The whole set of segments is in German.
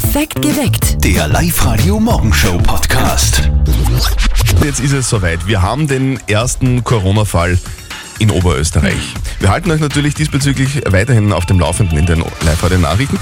Perfekt geweckt. Der Live-Radio Morgenshow Podcast. Jetzt ist es soweit. Wir haben den ersten Corona-Fall in Oberösterreich. Wir halten euch natürlich diesbezüglich weiterhin auf dem Laufenden in den Live-Radio-Nachrichten.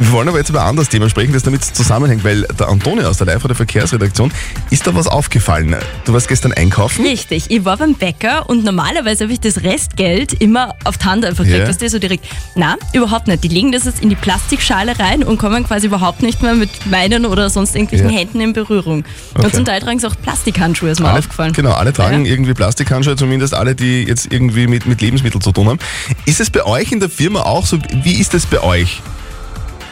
Wir wollen aber jetzt über ein anderes Thema sprechen, das damit zusammenhängt, weil der Antonio aus der Live-Radio-Verkehrsredaktion, ist da was aufgefallen? Du warst gestern einkaufen? Richtig, ich war beim Bäcker und normalerweise habe ich das Restgeld immer auf die Hand einfach gekriegt, Ja. weißt du, so direkt. Na, überhaupt nicht. Die legen das jetzt in die Plastikschale rein und kommen quasi überhaupt nicht mehr mit meinen oder sonst irgendwelchen Ja. Händen in Berührung. Okay. Und zum Teil tragen sie auch Plastikhandschuhe, ist mir Alle, aufgefallen. Genau, alle tragen Ja. irgendwie Plastikhandschuhe, zumindest alle, die jetzt irgendwie mit, mit Lebensmitteln zu tun haben. Ist es bei euch in der Firma auch so? Wie ist es bei euch?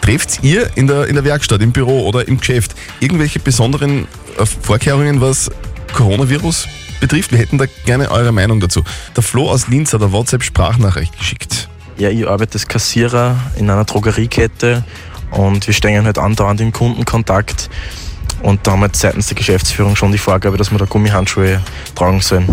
Trefft ihr in der, in der Werkstatt, im Büro oder im Geschäft irgendwelche besonderen äh, Vorkehrungen, was Coronavirus betrifft? Wir hätten da gerne eure Meinung dazu. Der Flo aus Linz hat eine WhatsApp-Sprachnachricht geschickt. Ja, ich arbeite als Kassierer in einer Drogeriekette und wir stehen halt andauernd im Kundenkontakt. Und da haben wir seitens der Geschäftsführung schon die Vorgabe, dass wir da Gummihandschuhe tragen sollen.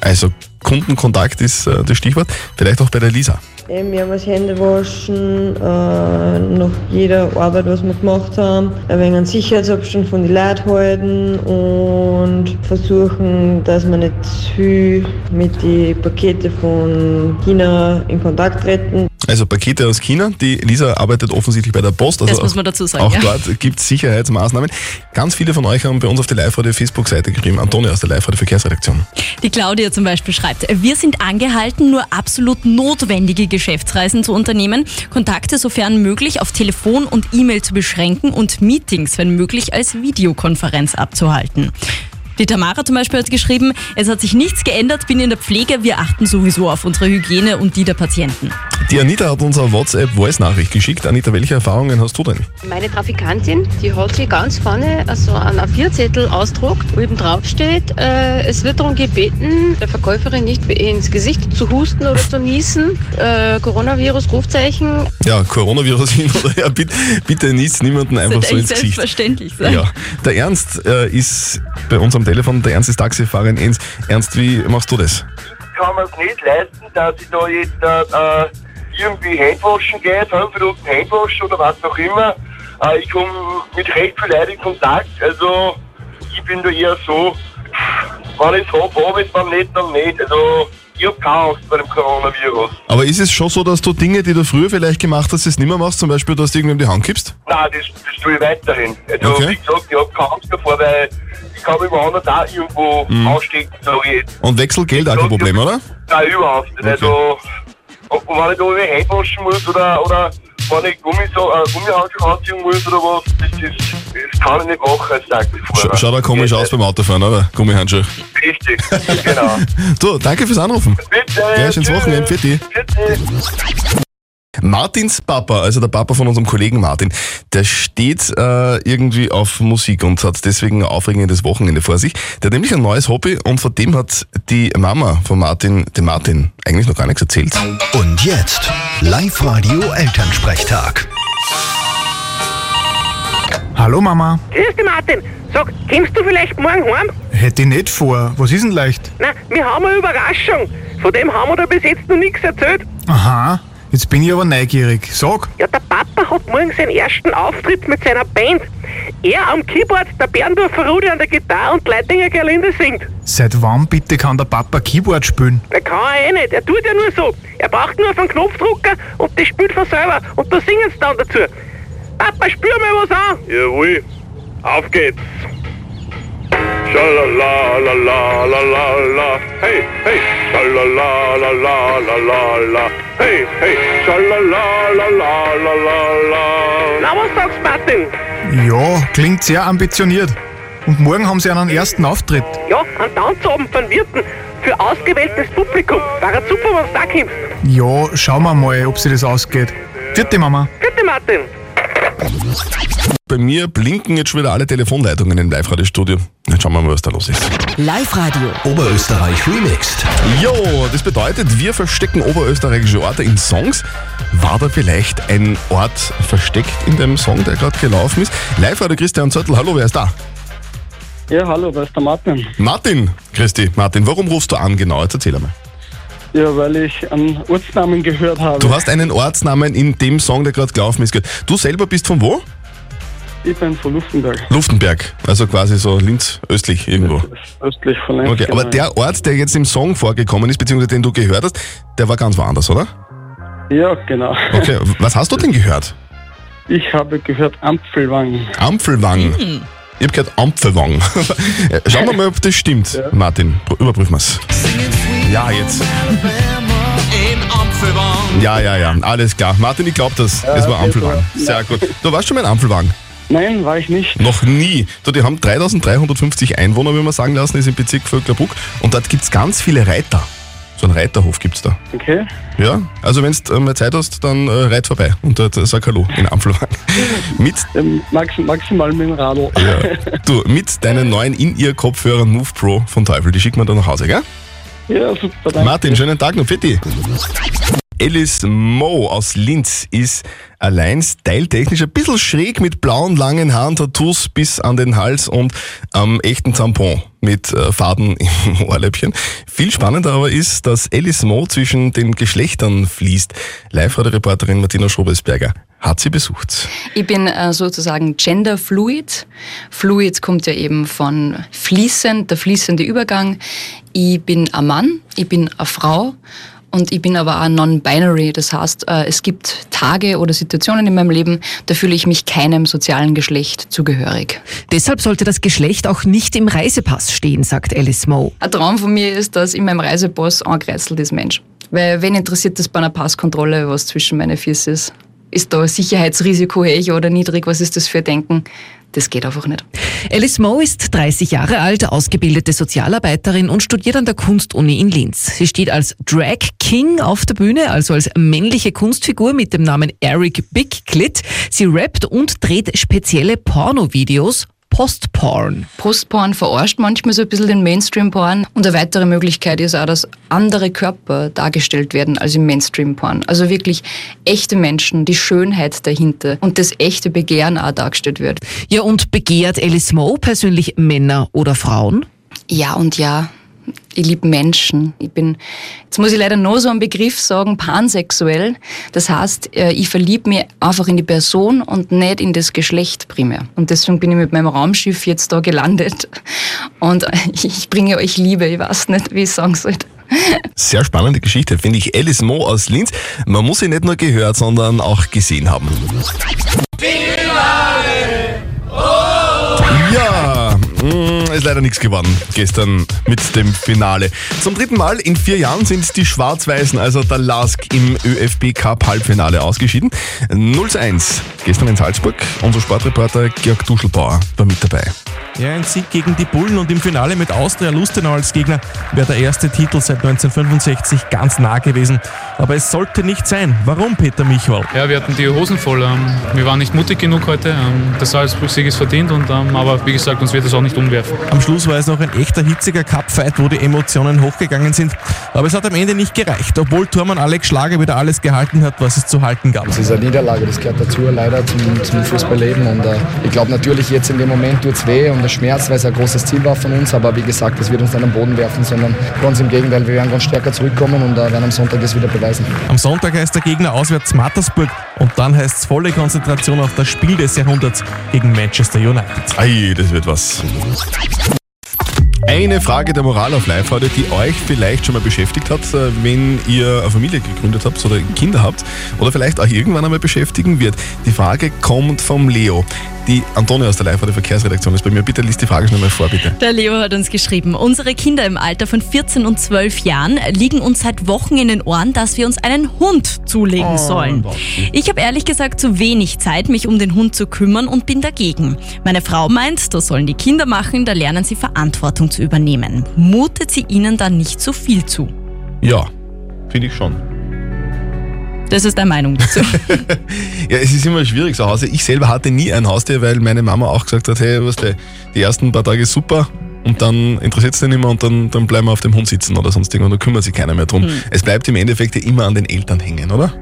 Also Kundenkontakt ist äh, das Stichwort. Vielleicht auch bei der Lisa. Eben mehrmals Hände waschen, äh, nach jeder Arbeit, was wir gemacht haben, ein wenig einen Sicherheitsabstand von den Leuten halten und versuchen, dass wir nicht zu viel mit den Paketen von China in Kontakt treten. Also Pakete aus China. Die Lisa arbeitet offensichtlich bei der Post. Also Das muss man dazu sagen, Auch ja. dort gibt es Sicherheitsmaßnahmen. Ganz viele von euch haben bei uns auf der Live-Radio-Facebook-Seite geschrieben. Antonio aus der Live-Radio-Verkehrsredaktion. Die Claudia zum Beispiel schreibt, wir sind angehalten, nur absolut notwendige Geschäftsreisen zu unternehmen, Kontakte sofern möglich auf Telefon und E-Mail zu beschränken und Meetings, wenn möglich, als Videokonferenz abzuhalten. Die Tamara zum Beispiel hat geschrieben, es hat sich nichts geändert, bin in der Pflege, wir achten sowieso auf unsere Hygiene und die der Patienten. Die Anita hat uns eine WhatsApp-Voice-Nachricht geschickt. Anita, welche Erfahrungen hast du denn? Meine Trafikantin, die hat sich ganz vorne also einen A4-Zettel ausdruckt, wo eben draufsteht, äh, es wird darum gebeten, der Verkäuferin nicht ins Gesicht zu husten oder zu niesen. Äh, Coronavirus, Rufzeichen. Ja, Coronavirus hin oder her. Bitte, bitte nichts niemanden einfach so ins Gesicht. selbstverständlich sein. Ja. Der Ernst äh, ist bei uns am Telefon. Der Ernst ist Taxifahrer in Enns. Ernst, wie machst du das? kann man es nicht leisten, dass ich da jetzt äh, äh, irgendwie Handwaschen gehe, fünf Minuten Handwaschen oder was auch immer. Äh, ich komme mit recht viel Leuten in Kontakt, also ich bin da eher so, wenn ich es habe, habe ich es, wenn nicht, dann nicht. Also ich habe keine Angst vor dem Coronavirus. Aber ist es schon so, dass du Dinge, die du früher vielleicht gemacht hast, jetzt nicht mehr machst? Zum Beispiel, dass du irgendwem die Hand gibst? Nein, das, das tue ich weiterhin. Also Okay. wie gesagt, ich habe keine Angst davor, weil ich kann mich woanders auch irgendwo anstecken, sage ich jetzt. Und Wechselgeld auch kein Problem, oder? Nein, überhaupt nicht. Okay. Also, und wenn ich da irgendwie Hände waschen muss oder, oder wenn ich Gummi, so, äh, Gummihandschuhe anziehen muss oder was, das, das, das kann ich nicht machen als Taxifahrer. Sch schaut auch komisch aus beim Autofahren, oder? Gummihandschuhe. Richtig, genau. Du, danke fürs Anrufen. Bitte. Gleich tschüss. Wochenende. Pfiat Bitte. Martins Papa, also der Papa von unserem Kollegen Martin, der steht äh, irgendwie auf Musik und hat deswegen ein aufregendes Wochenende vor sich. Der hat nämlich ein neues Hobby und von dem hat die Mama von Martin, dem Martin, eigentlich noch gar nichts erzählt. Und jetzt Live-Radio Elternsprechtag. Hallo Mama, Grüß dich, Martin. Sag, kommst du vielleicht morgen heim? hätte ich nicht vor. Was ist denn leicht? Na, wir haben eine Überraschung. Von dem haben wir da bis jetzt noch nichts erzählt. Aha, jetzt bin ich aber neugierig. Sag, Ja, der Papa hat morgen seinen ersten Auftritt mit seiner Band. Er am Keyboard, der Berndorfer Rudi an der Gitarre und Leitinger Gerlinde singt. seit wann bitte kann der Papa Keyboard spielen? Der kann er eh nicht, er tut ja nur so. Er braucht nur auf einen Knopfdrucker und das spielt von selber. Und da singen sie dann dazu. Papa, spür mal was an. Jawohl, auf geht's. Schalala, la la la la la, hey, hey, schalala, la la la la la, hey, hey, schalala, la la la la la. Na, was sagst Martin? Ja, klingt sehr ambitioniert. Und morgen haben sie einen ersten Auftritt. Ja, ein Tanzabend von Wirten für ausgewähltes Publikum. Wäre super, wenn du da kommst. Ja, schauen wir mal, ob sie das ausgeht. Vierte Mama. Bitte, Martin. Bei mir blinken jetzt schon wieder alle Telefonleitungen im Live-Radio-Studio. Jetzt schauen wir mal, was da los ist. Live-Radio. Oberösterreich remixed. Jo, das bedeutet, wir verstecken oberösterreichische Orte in Songs. War da vielleicht ein Ort versteckt in dem Song, der gerade gelaufen ist? Live-Radio Christian Zöttl, hallo, wer ist da? Ja, hallo, da ist der Martin. Martin, Christi, Martin, warum rufst du an genau? Jetzt erzähl einmal. Ja, weil ich einen Ortsnamen gehört habe. Du hast einen Ortsnamen in dem Song, der gerade gelaufen ist. gehört. Du selber bist von wo? Ich bin von Luftenberg. Luftenberg, also quasi so Linz östlich irgendwo. Östlich von Linz. Okay, aber genau. der Ort, der jetzt im Song vorgekommen ist, beziehungsweise den du gehört hast, der war ganz woanders, oder? Ja, genau. Okay, was hast du denn gehört? Ich habe gehört Ampfelwang. Ampfelwang. Ich habe gehört Ampfelwang. Schauen wir mal, ob das stimmt. Martin, pr- überprüfen wir's. Ja, jetzt. Ja, ja, ja, alles klar. Martin, ich glaube das. es war so. Sehr gut. Du warst schon mal in Ampfelwang? Nein, war ich nicht. Noch nie. Du, die haben 3350 Einwohner, wie man sagen lassen, ist im Bezirk Völklerbruck. Und dort gibt es ganz viele Reiter. So einen Reiterhof gibt es da. Okay. Ja, also wenn du mal Zeit hast, dann äh, reit vorbei und dort äh, sag Hallo in Ampfelwang. mit, Ähm, maxi maximal mit dem Radl. ja, du, mit deinen neuen In-Ear-Kopfhörern Move Pro von Teufel. Die schicken wir dann nach Hause, gell? Ja, super, danke. Martin, schönen Tag noch. Fitti. Alice Mo aus Linz ist allein styletechnisch ein bisschen schräg mit blauen langen Haaren, Tattoos bis an den Hals und am echten Tampon mit äh, Faden im Ohrläppchen. Viel spannender aber ist, dass Alice Mo zwischen den Geschlechtern fließt. Live-Radio-Reporterin Martina Schrobesberger hat sie besucht. Ich bin äh, sozusagen genderfluid. Fluid kommt ja eben von fließend, der fließende Übergang. Ich bin ein Mann, ich bin eine Frau und ich bin aber auch non-binary. Das heißt, äh, es gibt Tage oder Situationen in meinem Leben, da fühle ich mich keinem sozialen Geschlecht zugehörig. Deshalb sollte das Geschlecht auch nicht im Reisepass stehen, sagt Alice Mo. Ein Traum von mir ist, dass in meinem Reisepass angekreuzelt ist Mensch. Weil wen interessiert das bei einer Passkontrolle, was zwischen meine Füße ist? Ist da Sicherheitsrisiko hoch oder niedrig? Was ist das für ein Denken? Das geht einfach nicht. Alice Mo ist 30 Jahre alt, ausgebildete Sozialarbeiterin und studiert an der Kunstuni in Linz. Sie steht als Drag King auf der Bühne, also als männliche Kunstfigur mit dem Namen Eric Big Clit. Sie rappt und dreht spezielle Pornovideos. Postporn. Postporn verarscht manchmal so ein bisschen den Mainstream-Porn. Und eine weitere Möglichkeit ist auch, dass andere Körper dargestellt werden als im Mainstream-Porn. Also wirklich echte Menschen, die Schönheit dahinter und das echte Begehren auch dargestellt wird. Ja, und begehrt Alice Mo persönlich Männer oder Frauen? Ja und ja. Ich liebe Menschen. Ich bin, jetzt muss ich leider nur so einen Begriff sagen, pansexuell. Das heißt, äh, ich verliebe mich einfach in die Person und nicht in das Geschlecht primär. Und deswegen bin ich mit meinem Raumschiff jetzt da gelandet. Und ich bringe euch Liebe. Ich weiß nicht, wie ich sagen soll. Sehr spannende Geschichte, finde ich. Alice Mo aus Linz. Man muss sie nicht nur gehört, sondern auch gesehen haben. Ist leider nichts geworden gestern mit dem Finale. Zum dritten Mal in vier Jahren sind die Schwarz-Weißen, also der LASK, im ÖFB Cup Halbfinale ausgeschieden. 0 zu 1 gestern in Salzburg. Unser Sportreporter Georg Duschelbauer war mit dabei. Ja, ein Sieg gegen die Bullen und im Finale mit Austria Lustenau als Gegner wäre der erste Titel seit 1965 ganz nah gewesen. Aber es sollte nicht sein. Warum, Peter Michwald? Ja, wir hatten die Hosen voll. ähm, Wir waren nicht mutig genug heute. ähm, Der Salzburg-Sieg ist verdient, und, ähm, aber wie gesagt, uns wird es auch nicht umwerfen. Am Schluss war es noch ein echter hitziger Cup-Fight, wo die Emotionen hochgegangen sind. Aber es hat am Ende nicht gereicht. Obwohl Tormann Alex Schlager wieder alles gehalten hat, was es zu halten gab. Es ist eine Niederlage, das gehört dazu, leider zum, zum Fußballleben. Und äh, ich glaube natürlich, jetzt in dem Moment tut es weh und es schmerzt, weil es ein großes Ziel war von uns. Aber wie gesagt, das wird uns nicht am Boden werfen, sondern ganz im Gegenteil, wir werden ganz stärker zurückkommen und äh, werden am Sonntag das wieder beweisen. Am Sonntag heißt der Gegner auswärts Mattersburg und dann heißt es volle Konzentration auf das Spiel des Jahrhunderts gegen Manchester United. Ei, das wird was. Eine Frage der Moral auf live heute, die euch vielleicht schon mal beschäftigt hat, äh, wenn ihr eine Familie gegründet habt oder Kinder habt oder vielleicht auch irgendwann einmal beschäftigen wird. Die Frage kommt vom Leo. Die Antonia aus der live radio Verkehrsredaktion ist bei mir. Bitte liest die Frage schnell mal vor, bitte. Der Leo hat uns geschrieben, unsere Kinder im Alter von 14 und 12 Jahren liegen uns seit Wochen in den Ohren, dass wir uns einen Hund zulegen sollen. Ich habe ehrlich gesagt zu wenig Zeit, mich um den Hund zu kümmern und bin dagegen. Meine Frau meint, das sollen die Kinder machen, da lernen sie Verantwortung zu übernehmen. Mutet sie ihnen dann nicht so viel zu? Ja, finde ich schon. Das ist deine Meinung dazu. Ja, es ist immer schwierig so Hause. Ich selber hatte nie ein Haustier, weil meine Mama auch gesagt hat, hey, was die, die ersten paar Tage super und dann interessiert es den nicht mehr und dann, dann bleiben wir auf dem Hund sitzen oder sonst irgendwas, da kümmert sich keiner mehr drum. Hm. Es bleibt im Endeffekt ja immer an den Eltern hängen, oder?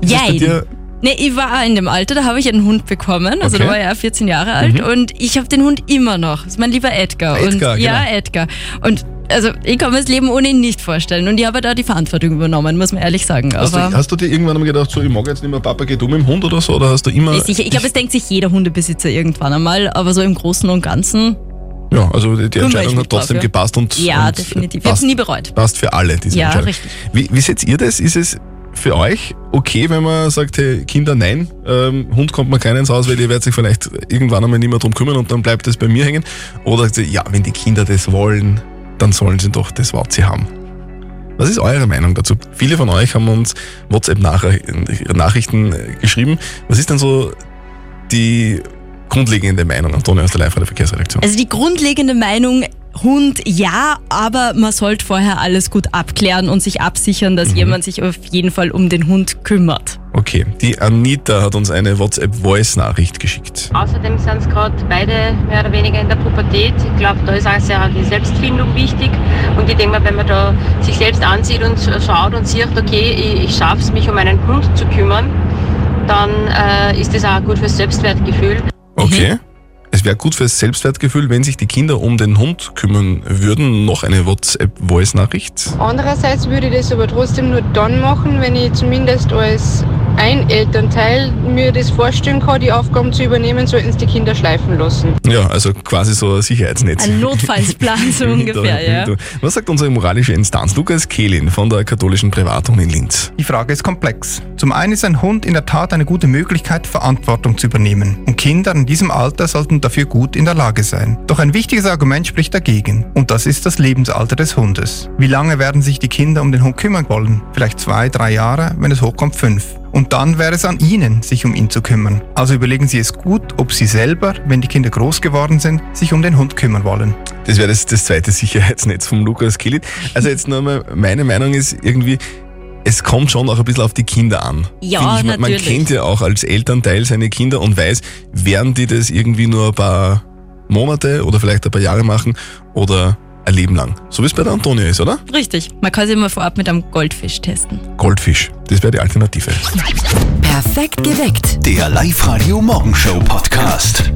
Ist dir- Nee, ich war auch in dem Alter, da habe ich einen Hund bekommen. Also Okay. da war ich auch 14 Jahre alt Mhm. und ich habe den Hund immer noch. Das ist mein lieber Edgar. Edgar, und, Ja, genau. Edgar. Und Also ich kann mir das Leben ohne ihn nicht vorstellen und ich habe da die Verantwortung übernommen, muss man ehrlich sagen. Hast du, hast du dir irgendwann einmal gedacht, so, ich mag jetzt nicht mehr, Papa, geh du mit dem Hund oder so? Oder hast du immer. Sicher. Ich glaube, es denkt sich jeder Hundebesitzer irgendwann einmal, aber so im Großen und Ganzen. Ja, also die, die ich Entscheidung hat trotzdem drauf, ja. gepasst und. Ja, und definitiv. Ich habe nie bereut. passt für alle, diese Ja, Entscheidung. richtig. Wie, wie seht ihr das? Ist es für euch okay, wenn man sagt, hey, Kinder, nein, ähm, Hund kommt mir keinen ins Haus, weil ihr werdet sich vielleicht irgendwann einmal nicht mehr drum kümmern und dann bleibt es bei mir hängen? Oder sagt ihr, ja, wenn die Kinder das wollen, dann sollen sie doch das, was sie haben. Was ist eure Meinung dazu? Viele von euch haben uns WhatsApp-Nachrichten geschrieben. Was ist denn so die grundlegende Meinung, Antonio aus der live der Verkehrsredaktion? Also die grundlegende Meinung, Hund ja, aber man sollte vorher alles gut abklären und sich absichern, dass jemand sich auf jeden Fall um den Hund kümmert. Okay, die Anita hat uns eine WhatsApp-Voice-Nachricht geschickt. Außerdem sind es gerade beide mehr oder weniger in der Pubertät. Ich glaube, da ist auch sehr die Selbstfindung wichtig. Und ich denke mal, wenn man da sich selbst ansieht und schaut und sieht, okay, ich, ich schaffe es, mich um einen Hund zu kümmern, dann äh, ist das auch gut fürs Selbstwertgefühl. Okay. Es wäre gut fürs Selbstwertgefühl, wenn sich die Kinder um den Hund kümmern würden. Noch eine WhatsApp-Voice-Nachricht. Andererseits würde ich das aber trotzdem nur dann machen, wenn ich zumindest als ein Elternteil mir das vorstellen kann, die Aufgaben zu übernehmen, sollten es die Kinder schleifen lassen. Ja, also quasi so ein Sicherheitsnetz. Ein Notfallsplan so ungefähr, ja. Was sagt unsere moralische Instanz? Lukas Kehlin von der katholischen Privatuni in Linz. Die Frage ist komplex. Zum einen ist ein Hund in der Tat eine gute Möglichkeit, Verantwortung zu übernehmen. Und Kinder in diesem Alter sollten dafür gut in der Lage sein. Doch ein wichtiges Argument spricht dagegen. Und das ist das Lebensalter des Hundes. Wie lange werden sich die Kinder um den Hund kümmern wollen? Vielleicht zwei, drei Jahre, wenn es hochkommt fünf. Und dann wäre es an Ihnen, sich um ihn zu kümmern. Also überlegen Sie es gut, ob Sie selber, wenn die Kinder groß geworden sind, sich um den Hund kümmern wollen. Das wäre das, das zweite Sicherheitsnetz vom Lukas Kehlin. Also jetzt nochmal, meine Meinung ist irgendwie, es kommt schon auch ein bisschen auf die Kinder an. Ja, ich, man, man natürlich. kennt ja auch als Elternteil seine Kinder und weiß, werden die das irgendwie nur ein paar Monate oder vielleicht ein paar Jahre machen oder ein Leben lang. So wie es bei der Antonia ist, oder? Richtig. Man kann sich mal vorab mit einem Goldfisch testen. Goldfisch, das wäre die Alternative. Perfekt geweckt. Der Live-Radio Morgenshow Podcast.